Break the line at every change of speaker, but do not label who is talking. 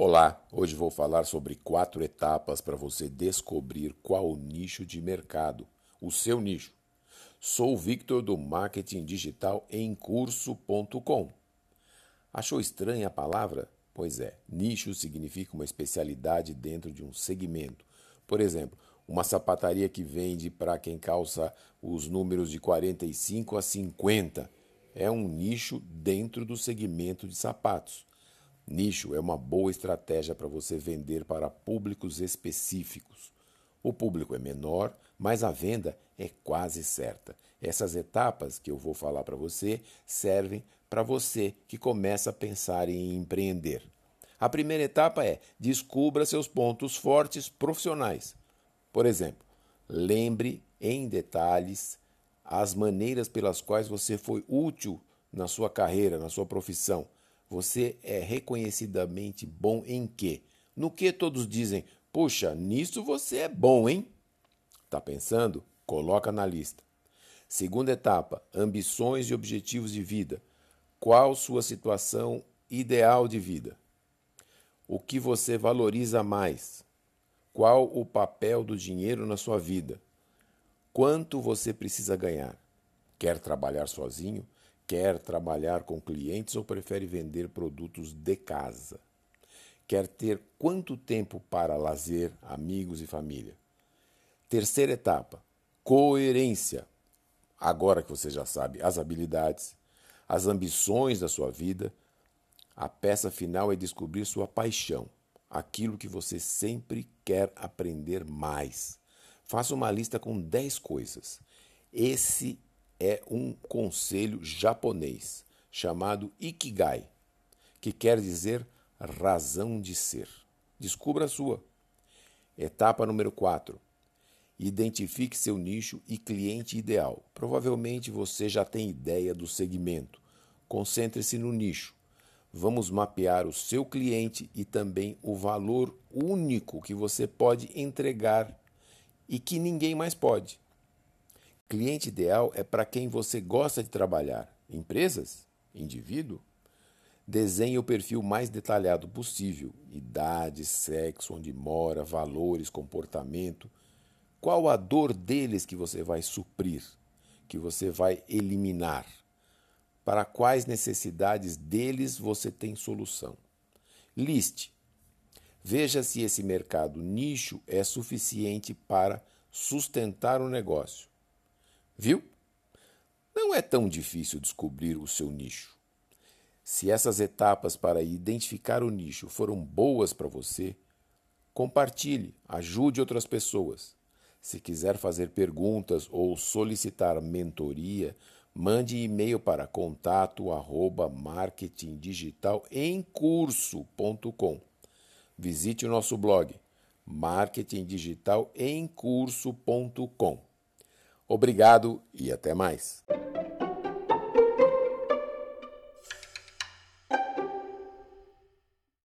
Olá, hoje vou falar sobre quatro etapas para você descobrir qual o nicho de mercado, o seu nicho. Sou o Victor do Marketing Digital em curso.com. Achou estranha a palavra? Pois é, nicho significa uma especialidade dentro de um segmento. Por exemplo, uma sapataria que vende para quem calça os números de 45 a 50 é um nicho dentro do segmento de sapatos. Nicho é uma boa estratégia para você vender para públicos específicos. O público é menor, mas a venda é quase certa. Essas etapas que eu vou falar para você servem para você que começa a pensar em empreender. A primeira etapa é descubra seus pontos fortes profissionais. Por exemplo, lembre em detalhes as maneiras pelas quais você foi útil na sua carreira, na sua profissão você é reconhecidamente bom em quê? No que todos dizem, puxa, nisso você é bom, hein? Tá pensando? Coloca na lista. Segunda etapa: ambições e objetivos de vida. Qual sua situação ideal de vida? O que você valoriza mais? Qual o papel do dinheiro na sua vida? Quanto você precisa ganhar? Quer trabalhar sozinho? Quer trabalhar com clientes ou prefere vender produtos de casa? Quer ter quanto tempo para lazer, amigos e família? Terceira etapa: coerência. Agora que você já sabe as habilidades, as ambições da sua vida, a peça final é descobrir sua paixão, aquilo que você sempre quer aprender mais. Faça uma lista com 10 coisas. Esse é um conselho japonês chamado Ikigai, que quer dizer razão de ser. Descubra a sua. Etapa número 4. Identifique seu nicho e cliente ideal. Provavelmente você já tem ideia do segmento. Concentre-se no nicho. Vamos mapear o seu cliente e também o valor único que você pode entregar e que ninguém mais pode. Cliente ideal é para quem você gosta de trabalhar. Empresas? Indivíduo? Desenhe o perfil mais detalhado possível: idade, sexo, onde mora, valores, comportamento. Qual a dor deles que você vai suprir, que você vai eliminar? Para quais necessidades deles você tem solução? Liste. Veja se esse mercado nicho é suficiente para sustentar o negócio. Viu? Não é tão difícil descobrir o seu nicho. Se essas etapas para identificar o nicho foram boas para você, compartilhe, ajude outras pessoas. Se quiser fazer perguntas ou solicitar mentoria, mande e-mail para contato arroba marketingdigitalemcurso.com. Visite o nosso blog marketingdigitalemcurso.com. Obrigado e até mais.